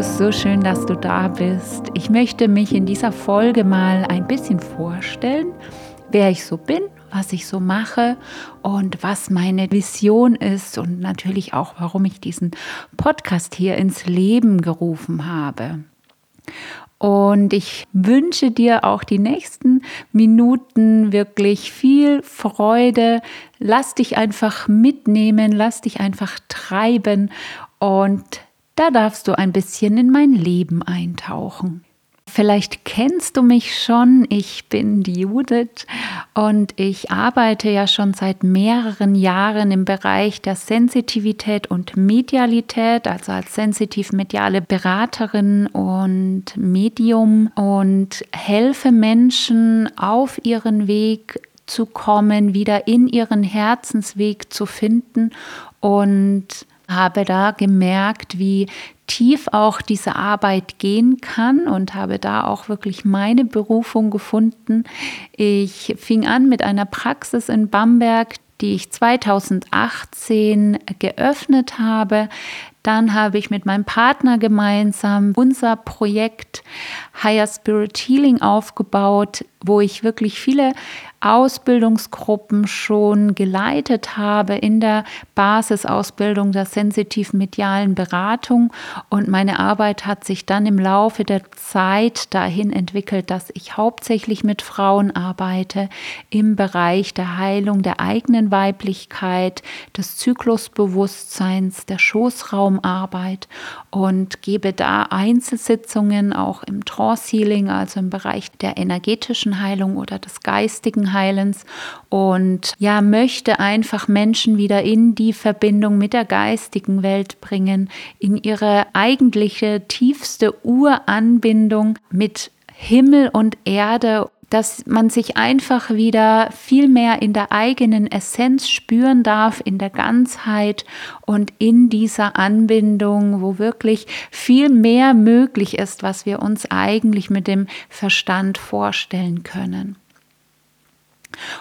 So schön, dass du da bist. Ich möchte mich in dieser Folge mal ein bisschen vorstellen, wer ich so bin, was ich so mache und was meine Vision ist und natürlich auch, warum ich diesen Podcast hier ins Leben gerufen habe. Und ich wünsche dir auch die nächsten Minuten wirklich viel Freude. Lass dich einfach mitnehmen, lass dich einfach treiben und da darfst du ein bisschen in mein Leben eintauchen. Vielleicht kennst du mich schon. Ich bin die Judith und ich arbeite ja schon seit mehreren Jahren im Bereich der Sensitivität und Medialität, also als sensitiv-mediale Beraterin und Medium und helfe Menschen auf ihren Weg zu kommen, wieder in ihren Herzensweg zu finden und habe da gemerkt, wie tief auch diese Arbeit gehen kann und habe da auch wirklich meine Berufung gefunden. Ich fing an mit einer Praxis in Bamberg, die ich 2018 geöffnet habe. Dann habe ich mit meinem Partner gemeinsam unser Projekt Higher Spirit Healing aufgebaut, wo ich wirklich viele Ausbildungsgruppen schon geleitet habe in der Basisausbildung der sensitiv-medialen Beratung. Und meine Arbeit hat sich dann im Laufe der Zeit dahin entwickelt, dass ich hauptsächlich mit Frauen arbeite im Bereich der Heilung der eigenen Weiblichkeit, des Zyklusbewusstseins, der Schoßraumarbeit und gebe da Einzelsitzungen auch im Trance Healing, also im Bereich der energetischen Heilung oder des geistigen Heilens und ja, möchte einfach Menschen wieder in die Verbindung mit der geistigen Welt bringen, in ihre eigentliche tiefste Uranbindung mit Himmel und Erde dass man sich einfach wieder viel mehr in der eigenen Essenz spüren darf, in der Ganzheit und in dieser Anbindung, wo wirklich viel mehr möglich ist, was wir uns eigentlich mit dem Verstand vorstellen können.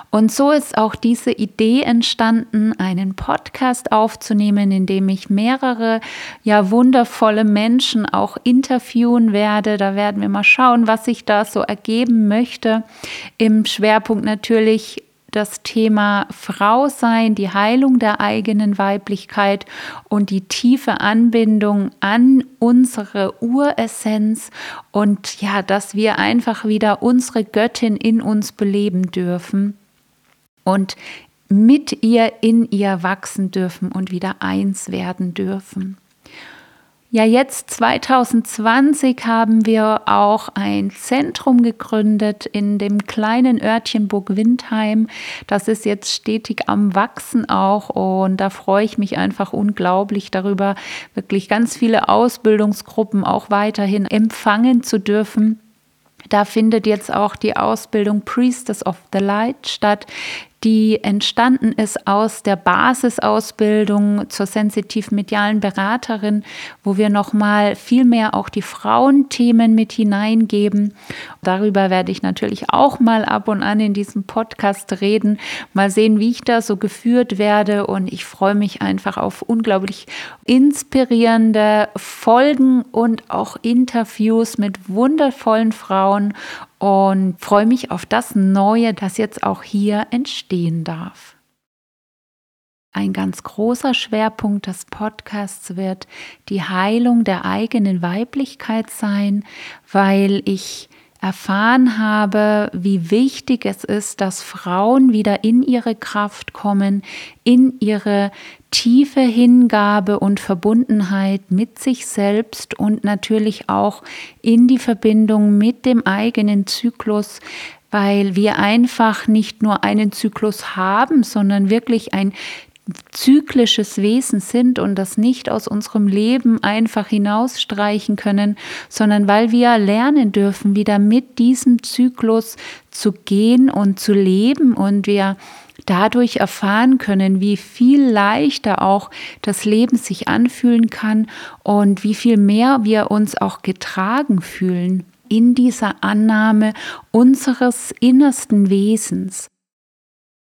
Und so ist auch diese Idee entstanden, einen Podcast aufzunehmen, in dem ich mehrere ja wundervolle Menschen auch interviewen werde. Da werden wir mal schauen, was sich da so ergeben möchte. Im Schwerpunkt natürlich das Thema Frau sein, die Heilung der eigenen Weiblichkeit und die tiefe Anbindung an unsere Uressenz und ja, dass wir einfach wieder unsere Göttin in uns beleben dürfen und mit ihr in ihr wachsen dürfen und wieder eins werden dürfen. Ja, jetzt 2020 haben wir auch ein Zentrum gegründet in dem kleinen Örtchen Burg-Windheim. Das ist jetzt stetig am Wachsen auch und da freue ich mich einfach unglaublich darüber, wirklich ganz viele Ausbildungsgruppen auch weiterhin empfangen zu dürfen. Da findet jetzt auch die Ausbildung Priestess of the Light statt, die entstanden ist aus der Basisausbildung zur sensitiv-medialen Beraterin, wo wir nochmal viel mehr auch die Frauenthemen mit hineingeben. Darüber werde ich natürlich auch mal ab und an in diesem Podcast reden. Mal sehen, wie ich da so geführt werde. Und ich freue mich einfach auf unglaublich inspirierende Folgen und auch Interviews mit wundervollen Frauen und freue mich auf das Neue, das jetzt auch hier entstehen darf. Ein ganz großer Schwerpunkt des Podcasts wird die Heilung der eigenen Weiblichkeit sein, weil ich erfahren habe, wie wichtig es ist, dass Frauen wieder in ihre Kraft kommen, in ihre tiefe Hingabe und Verbundenheit mit sich selbst und natürlich auch in die Verbindung mit dem eigenen Zyklus, weil wir einfach nicht nur einen Zyklus haben, sondern wirklich ein zyklisches Wesen sind und das nicht aus unserem Leben einfach hinausstreichen können, sondern weil wir lernen dürfen, wieder mit diesem Zyklus zu gehen und zu leben und wir dadurch erfahren können, wie viel leichter auch das Leben sich anfühlen kann und wie viel mehr wir uns auch getragen fühlen in dieser Annahme unseres innersten Wesens.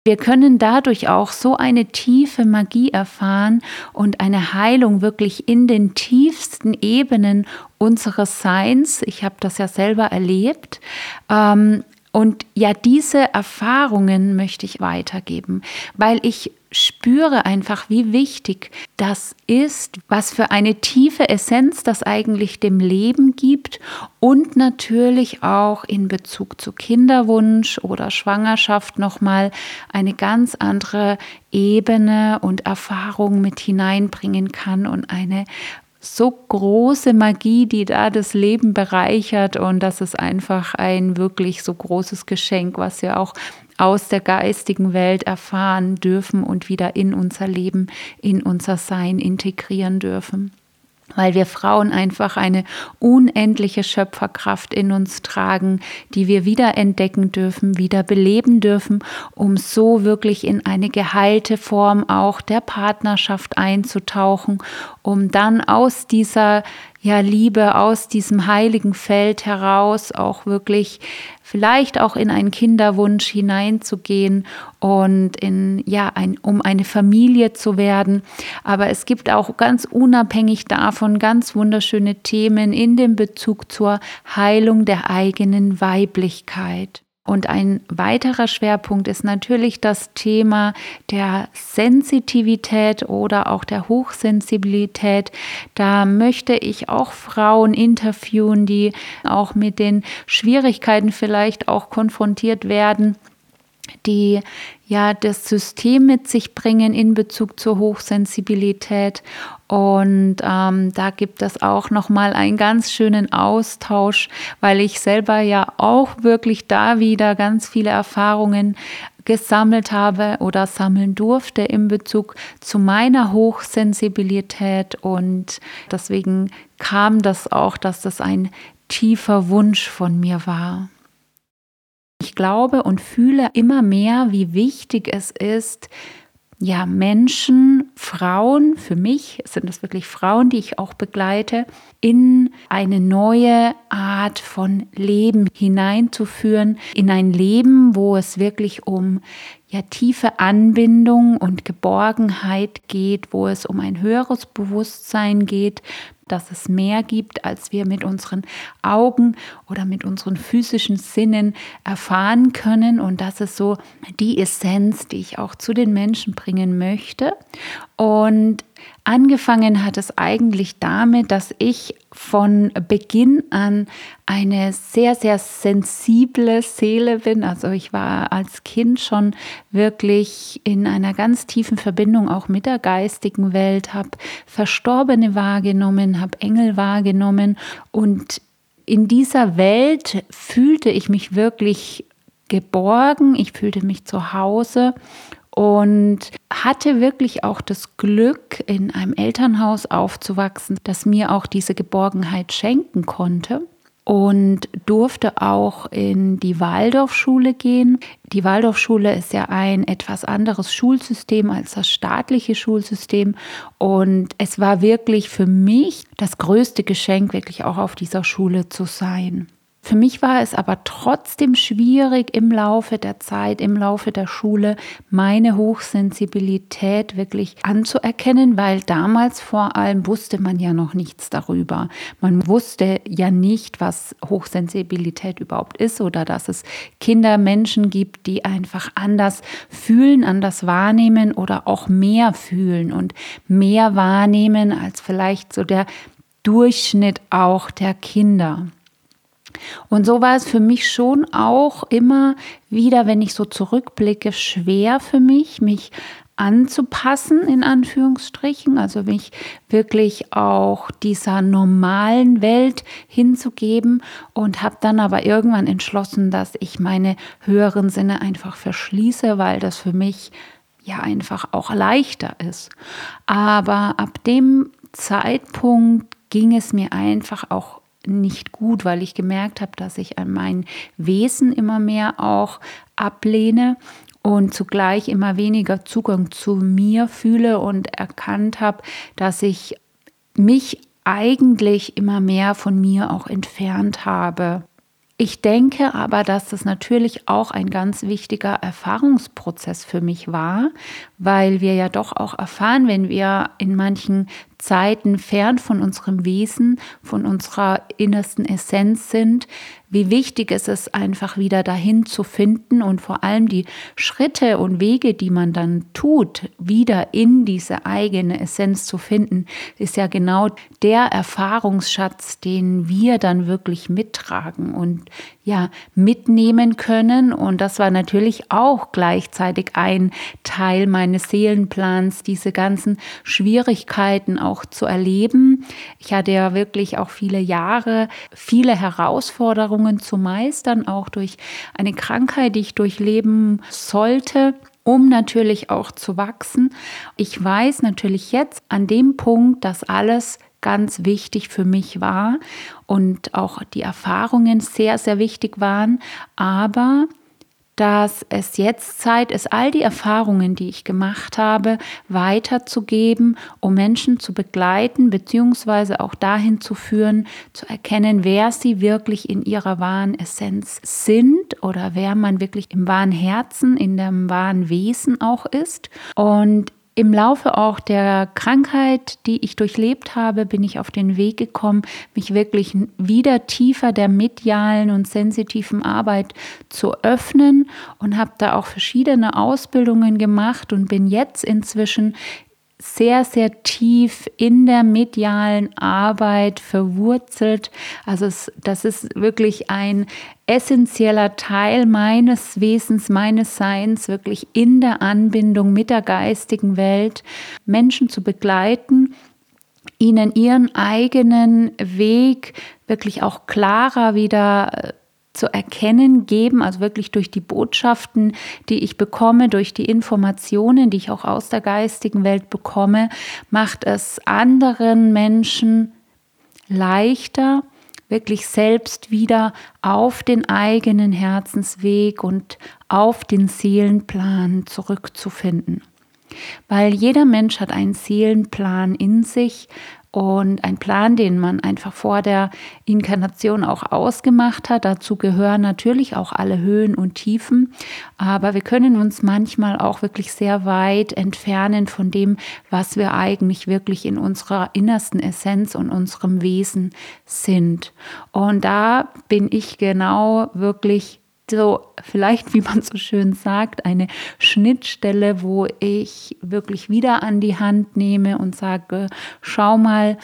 Wir können dadurch auch so eine tiefe Magie erfahren und eine Heilung wirklich in den tiefsten Ebenen unseres Seins. Ich habe das ja selber erlebt. Ähm, und ja, diese Erfahrungen möchte ich weitergeben, weil ich spüre einfach, wie wichtig das ist, was für eine tiefe Essenz das eigentlich dem Leben gibt und natürlich auch in Bezug zu Kinderwunsch oder Schwangerschaft nochmal eine ganz andere Ebene und Erfahrung mit hineinbringen kann und eine so große Magie, die da das Leben bereichert. Und das ist einfach ein wirklich so großes Geschenk, was wir auch aus der geistigen Welt erfahren dürfen und wieder in unser Leben, in unser Sein integrieren dürfen. Weil wir Frauen einfach eine unendliche Schöpferkraft in uns tragen, die wir wieder entdecken dürfen, wieder beleben dürfen, um so wirklich in eine geheilte Form auch der Partnerschaft einzutauchen, um dann aus dieser ja, Liebe aus diesem heiligen Feld heraus auch wirklich vielleicht auch in einen Kinderwunsch hineinzugehen und in, ja, ein, um eine Familie zu werden. Aber es gibt auch ganz unabhängig davon ganz wunderschöne Themen in dem Bezug zur Heilung der eigenen Weiblichkeit. Und ein weiterer Schwerpunkt ist natürlich das Thema der Sensitivität oder auch der Hochsensibilität. Da möchte ich auch Frauen interviewen, die auch mit den Schwierigkeiten vielleicht auch konfrontiert werden die ja das System mit sich bringen in Bezug zur Hochsensibilität. Und ähm, da gibt es auch nochmal einen ganz schönen Austausch, weil ich selber ja auch wirklich da wieder ganz viele Erfahrungen gesammelt habe oder sammeln durfte in Bezug zu meiner Hochsensibilität. Und deswegen kam das auch, dass das ein tiefer Wunsch von mir war. Ich glaube und fühle immer mehr, wie wichtig es ist, ja, Menschen, Frauen, für mich sind es wirklich Frauen, die ich auch begleite, in eine neue Art von Leben hineinzuführen, in ein Leben, wo es wirklich um ja tiefe Anbindung und Geborgenheit geht, wo es um ein höheres Bewusstsein geht, dass es mehr gibt, als wir mit unseren Augen oder mit unseren physischen Sinnen erfahren können. Und das ist so die Essenz, die ich auch zu den Menschen bringen möchte. Und Angefangen hat es eigentlich damit, dass ich von Beginn an eine sehr, sehr sensible Seele bin. Also ich war als Kind schon wirklich in einer ganz tiefen Verbindung auch mit der geistigen Welt, habe Verstorbene wahrgenommen, habe Engel wahrgenommen. Und in dieser Welt fühlte ich mich wirklich geborgen, ich fühlte mich zu Hause und hatte wirklich auch das Glück, in einem Elternhaus aufzuwachsen, das mir auch diese Geborgenheit schenken konnte und durfte auch in die Waldorfschule gehen. Die Waldorfschule ist ja ein etwas anderes Schulsystem als das staatliche Schulsystem und es war wirklich für mich das größte Geschenk, wirklich auch auf dieser Schule zu sein. Für mich war es aber trotzdem schwierig im Laufe der Zeit, im Laufe der Schule, meine Hochsensibilität wirklich anzuerkennen, weil damals vor allem wusste man ja noch nichts darüber. Man wusste ja nicht, was Hochsensibilität überhaupt ist oder dass es Kinder, Menschen gibt, die einfach anders fühlen, anders wahrnehmen oder auch mehr fühlen und mehr wahrnehmen als vielleicht so der Durchschnitt auch der Kinder. Und so war es für mich schon auch immer wieder, wenn ich so zurückblicke, schwer für mich, mich anzupassen, in Anführungsstrichen, also mich wirklich auch dieser normalen Welt hinzugeben und habe dann aber irgendwann entschlossen, dass ich meine höheren Sinne einfach verschließe, weil das für mich ja einfach auch leichter ist. Aber ab dem Zeitpunkt ging es mir einfach auch nicht gut, weil ich gemerkt habe, dass ich an mein Wesen immer mehr auch ablehne und zugleich immer weniger Zugang zu mir fühle und erkannt habe, dass ich mich eigentlich immer mehr von mir auch entfernt habe. Ich denke aber, dass das natürlich auch ein ganz wichtiger Erfahrungsprozess für mich war, weil wir ja doch auch erfahren, wenn wir in manchen Zeiten fern von unserem Wesen, von unserer innersten Essenz sind, wie wichtig es ist, einfach wieder dahin zu finden und vor allem die Schritte und Wege, die man dann tut, wieder in diese eigene Essenz zu finden, ist ja genau der Erfahrungsschatz, den wir dann wirklich mittragen und ja, mitnehmen können. Und das war natürlich auch gleichzeitig ein Teil meines Seelenplans, diese ganzen Schwierigkeiten auch zu erleben. Ich hatte ja wirklich auch viele Jahre, viele Herausforderungen zu meistern, auch durch eine Krankheit, die ich durchleben sollte um natürlich auch zu wachsen. Ich weiß natürlich jetzt an dem Punkt, dass alles ganz wichtig für mich war und auch die Erfahrungen sehr, sehr wichtig waren. Aber dass es jetzt Zeit ist, all die Erfahrungen, die ich gemacht habe, weiterzugeben, um Menschen zu begleiten, beziehungsweise auch dahin zu führen, zu erkennen, wer sie wirklich in ihrer wahren Essenz sind oder wer man wirklich im wahren Herzen, in dem wahren Wesen auch ist. Und im Laufe auch der Krankheit, die ich durchlebt habe, bin ich auf den Weg gekommen, mich wirklich wieder tiefer der medialen und sensitiven Arbeit zu öffnen und habe da auch verschiedene Ausbildungen gemacht und bin jetzt inzwischen sehr, sehr tief in der medialen Arbeit verwurzelt. Also es, das ist wirklich ein essentieller Teil meines Wesens, meines Seins, wirklich in der Anbindung mit der geistigen Welt Menschen zu begleiten, ihnen ihren eigenen Weg wirklich auch klarer wieder zu erkennen geben, also wirklich durch die Botschaften, die ich bekomme, durch die Informationen, die ich auch aus der geistigen Welt bekomme, macht es anderen Menschen leichter, wirklich selbst wieder auf den eigenen Herzensweg und auf den Seelenplan zurückzufinden. Weil jeder Mensch hat einen Seelenplan in sich, und ein Plan, den man einfach vor der Inkarnation auch ausgemacht hat. Dazu gehören natürlich auch alle Höhen und Tiefen, aber wir können uns manchmal auch wirklich sehr weit entfernen von dem, was wir eigentlich wirklich in unserer innersten Essenz und unserem Wesen sind. Und da bin ich genau wirklich so vielleicht, wie man so schön sagt, eine Schnittstelle, wo ich wirklich wieder an die Hand nehme und sage, schau mal,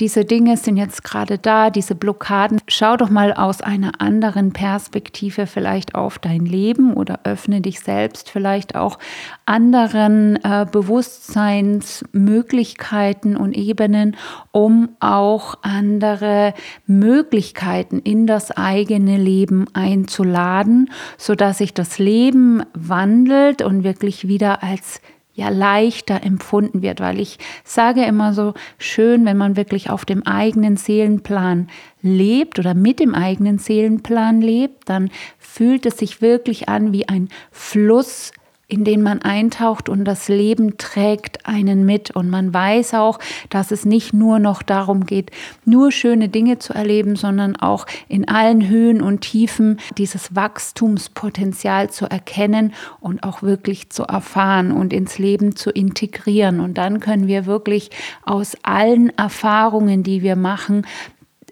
diese Dinge sind jetzt gerade da, diese Blockaden. Schau doch mal aus einer anderen Perspektive vielleicht auf dein Leben oder öffne dich selbst vielleicht auch anderen äh, Bewusstseinsmöglichkeiten und Ebenen, um auch andere Möglichkeiten in das eigene Leben einzuladen, sodass sich das Leben wandelt und wirklich wieder als ja leichter empfunden wird, weil ich sage immer so schön, wenn man wirklich auf dem eigenen Seelenplan lebt oder mit dem eigenen Seelenplan lebt, dann fühlt es sich wirklich an wie ein Fluss, in den man eintaucht und das Leben trägt einen mit. Und man weiß auch, dass es nicht nur noch darum geht, nur schöne Dinge zu erleben, sondern auch in allen Höhen und Tiefen dieses Wachstumspotenzial zu erkennen und auch wirklich zu erfahren und ins Leben zu integrieren. Und dann können wir wirklich aus allen Erfahrungen, die wir machen,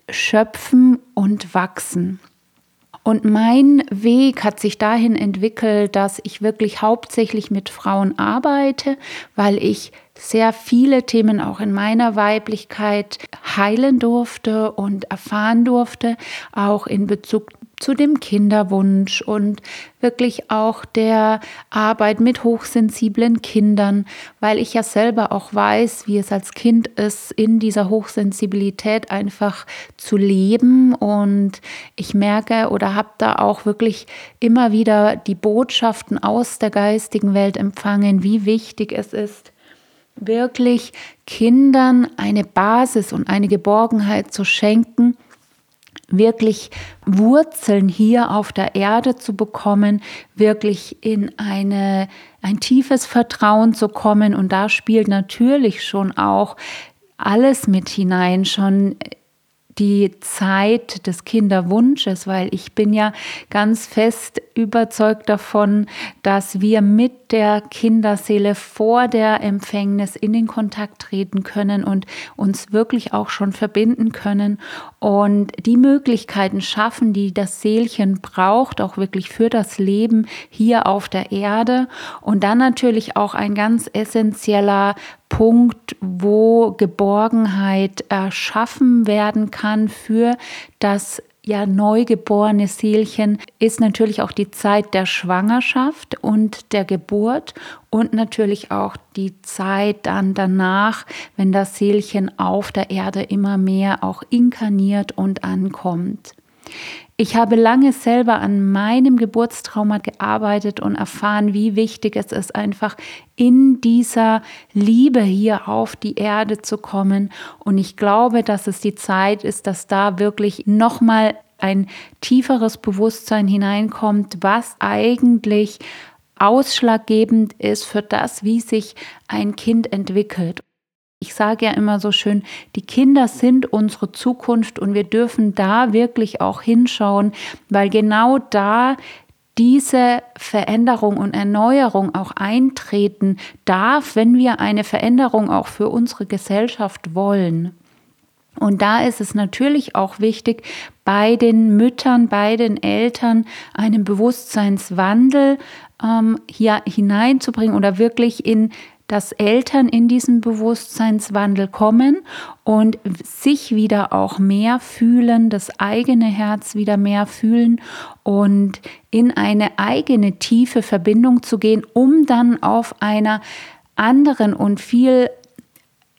schöpfen und wachsen. Und mein Weg hat sich dahin entwickelt, dass ich wirklich hauptsächlich mit Frauen arbeite, weil ich sehr viele Themen auch in meiner Weiblichkeit heilen durfte und erfahren durfte, auch in Bezug zu dem Kinderwunsch und wirklich auch der Arbeit mit hochsensiblen Kindern, weil ich ja selber auch weiß, wie es als Kind ist, in dieser Hochsensibilität einfach zu leben. Und ich merke oder habe da auch wirklich immer wieder die Botschaften aus der geistigen Welt empfangen, wie wichtig es ist, wirklich Kindern eine Basis und eine Geborgenheit zu schenken, wirklich Wurzeln hier auf der Erde zu bekommen, wirklich in eine, ein tiefes Vertrauen zu kommen. Und da spielt natürlich schon auch alles mit hinein, schon die Zeit des Kinderwunsches, weil ich bin ja ganz fest überzeugt davon, dass wir mit der Kinderseele vor der Empfängnis in den Kontakt treten können und uns wirklich auch schon verbinden können und die Möglichkeiten schaffen, die das Seelchen braucht, auch wirklich für das Leben hier auf der Erde. Und dann natürlich auch ein ganz essentieller Punkt, wo Geborgenheit erschaffen werden kann für das ja neugeborene Seelchen ist natürlich auch die Zeit der Schwangerschaft und der Geburt und natürlich auch die Zeit dann danach, wenn das Seelchen auf der Erde immer mehr auch inkarniert und ankommt. Ich habe lange selber an meinem Geburtstrauma gearbeitet und erfahren, wie wichtig es ist, einfach in dieser Liebe hier auf die Erde zu kommen. Und ich glaube, dass es die Zeit ist, dass da wirklich nochmal ein tieferes Bewusstsein hineinkommt, was eigentlich ausschlaggebend ist für das, wie sich ein Kind entwickelt. Ich sage ja immer so schön, die Kinder sind unsere Zukunft und wir dürfen da wirklich auch hinschauen, weil genau da diese Veränderung und Erneuerung auch eintreten darf, wenn wir eine Veränderung auch für unsere Gesellschaft wollen. Und da ist es natürlich auch wichtig, bei den Müttern, bei den Eltern einen Bewusstseinswandel ähm, hier hineinzubringen oder wirklich in dass Eltern in diesen Bewusstseinswandel kommen und sich wieder auch mehr fühlen, das eigene Herz wieder mehr fühlen und in eine eigene tiefe Verbindung zu gehen, um dann auf einer anderen und viel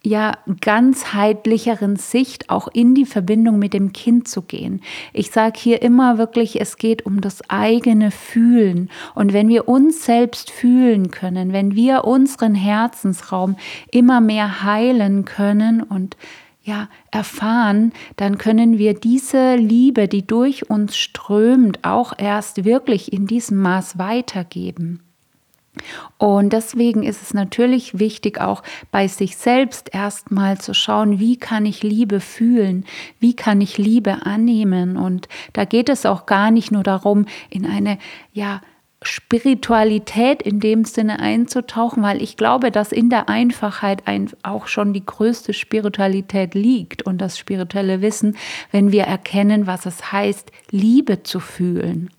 ja ganzheitlicheren Sicht auch in die Verbindung mit dem Kind zu gehen. Ich sage hier immer wirklich, es geht um das eigene Fühlen. Und wenn wir uns selbst fühlen können, wenn wir unseren Herzensraum immer mehr heilen können und ja, erfahren, dann können wir diese Liebe, die durch uns strömt, auch erst wirklich in diesem Maß weitergeben. Und deswegen ist es natürlich wichtig, auch bei sich selbst erstmal zu schauen, wie kann ich Liebe fühlen, wie kann ich Liebe annehmen. Und da geht es auch gar nicht nur darum, in eine, ja, Spiritualität in dem Sinne einzutauchen, weil ich glaube, dass in der Einfachheit ein, auch schon die größte Spiritualität liegt und das spirituelle Wissen, wenn wir erkennen, was es heißt, Liebe zu fühlen.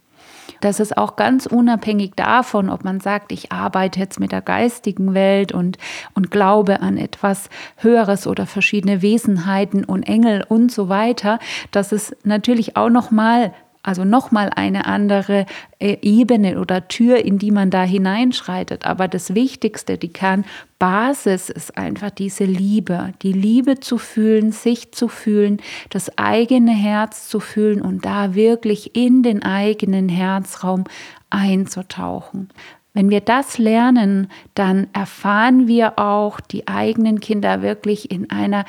Das ist auch ganz unabhängig davon, ob man sagt, ich arbeite jetzt mit der geistigen Welt und, und glaube an etwas Höheres oder verschiedene Wesenheiten und Engel und so weiter. Das ist natürlich auch nochmal also nochmal eine andere äh, Ebene oder Tür, in die man da hineinschreitet. Aber das Wichtigste, die Kernbasis ist einfach diese Liebe. Die Liebe zu fühlen, sich zu fühlen, das eigene Herz zu fühlen und da wirklich in den eigenen Herzraum einzutauchen. Wenn wir das lernen, dann erfahren wir auch die eigenen Kinder wirklich in einer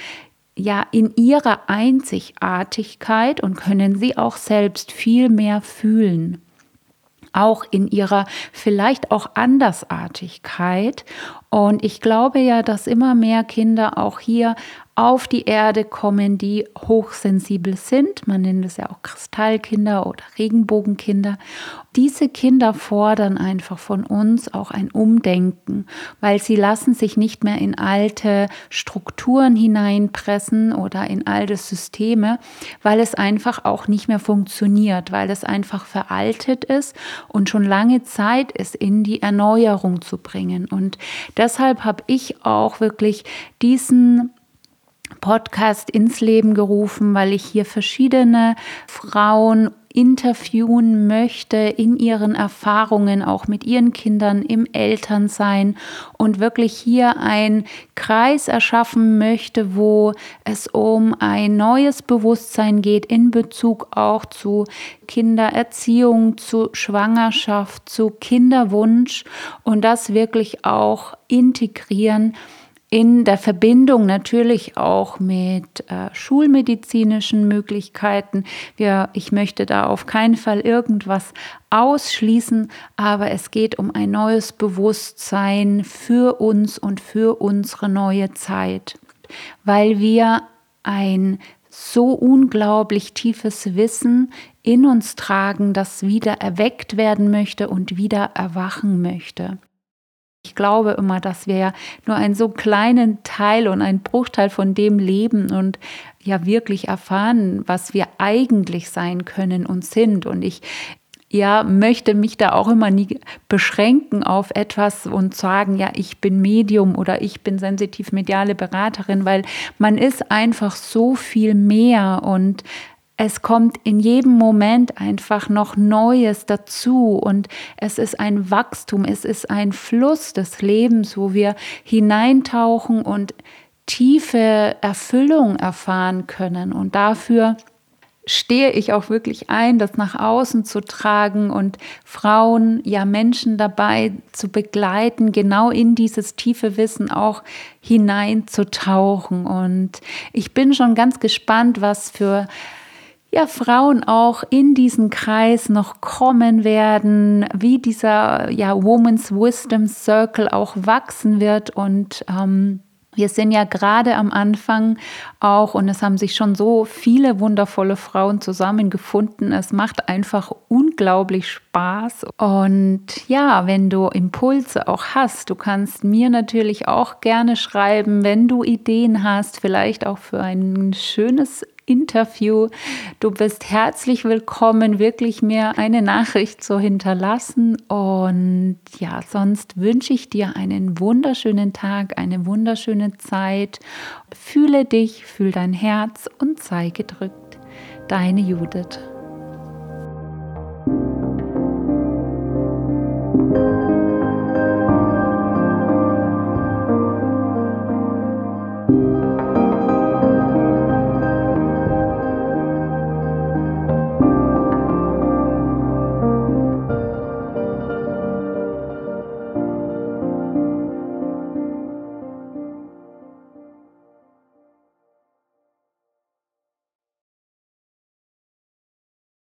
ja in ihrer Einzigartigkeit und können sie auch selbst viel mehr fühlen auch in ihrer vielleicht auch Andersartigkeit. Und ich glaube ja, dass immer mehr Kinder auch hier auf die Erde kommen, die hochsensibel sind. Man nennt es ja auch Kristallkinder oder Regenbogenkinder. Diese Kinder fordern einfach von uns auch ein Umdenken, weil sie lassen sich nicht mehr in alte Strukturen hineinpressen oder in alte Systeme, weil es einfach auch nicht mehr funktioniert, weil es einfach veraltet ist und schon lange Zeit ist, in die Erneuerung zu bringen. Und deshalb habe ich auch wirklich diesen Podcast ins Leben gerufen, weil ich hier verschiedene Frauen interviewen möchte in ihren Erfahrungen, auch mit ihren Kindern im Elternsein und wirklich hier einen Kreis erschaffen möchte, wo es um ein neues Bewusstsein geht in Bezug auch zu Kindererziehung, zu Schwangerschaft, zu Kinderwunsch und das wirklich auch integrieren in der Verbindung natürlich auch mit äh, schulmedizinischen Möglichkeiten. Wir, ich möchte da auf keinen Fall irgendwas ausschließen, aber es geht um ein neues Bewusstsein für uns und für unsere neue Zeit, weil wir ein so unglaublich tiefes Wissen in uns tragen, das wieder erweckt werden möchte und wieder erwachen möchte. Ich glaube immer, dass wir ja nur einen so kleinen Teil und einen Bruchteil von dem leben und ja wirklich erfahren, was wir eigentlich sein können und sind. Und ich ja, möchte mich da auch immer nie beschränken auf etwas und sagen, ja, ich bin Medium oder ich bin sensitiv mediale Beraterin, weil man ist einfach so viel mehr und es kommt in jedem Moment einfach noch Neues dazu und es ist ein Wachstum, es ist ein Fluss des Lebens, wo wir hineintauchen und tiefe Erfüllung erfahren können und dafür stehe ich auch wirklich ein, das nach außen zu tragen und Frauen, ja Menschen dabei zu begleiten, genau in dieses tiefe Wissen auch hineinzutauchen. Und ich bin schon ganz gespannt, was für ja, Frauen auch in diesen Kreis noch kommen werden, wie dieser ja, Woman's Wisdom Circle auch wachsen wird und ähm, wir sind ja gerade am Anfang auch und es haben sich schon so viele wundervolle Frauen zusammengefunden. Es macht einfach unglaublich Spaß. Und ja, wenn du Impulse auch hast, du kannst mir natürlich auch gerne schreiben, wenn du Ideen hast, vielleicht auch für ein schönes Interview. Du bist herzlich willkommen, wirklich mir eine Nachricht zu hinterlassen. Und ja, sonst wünsche ich dir einen wunderschönen Tag, eine wunderschöne Zeit. Fühle dich, fühl dein Herz und sei gedrückt. Deine Judith.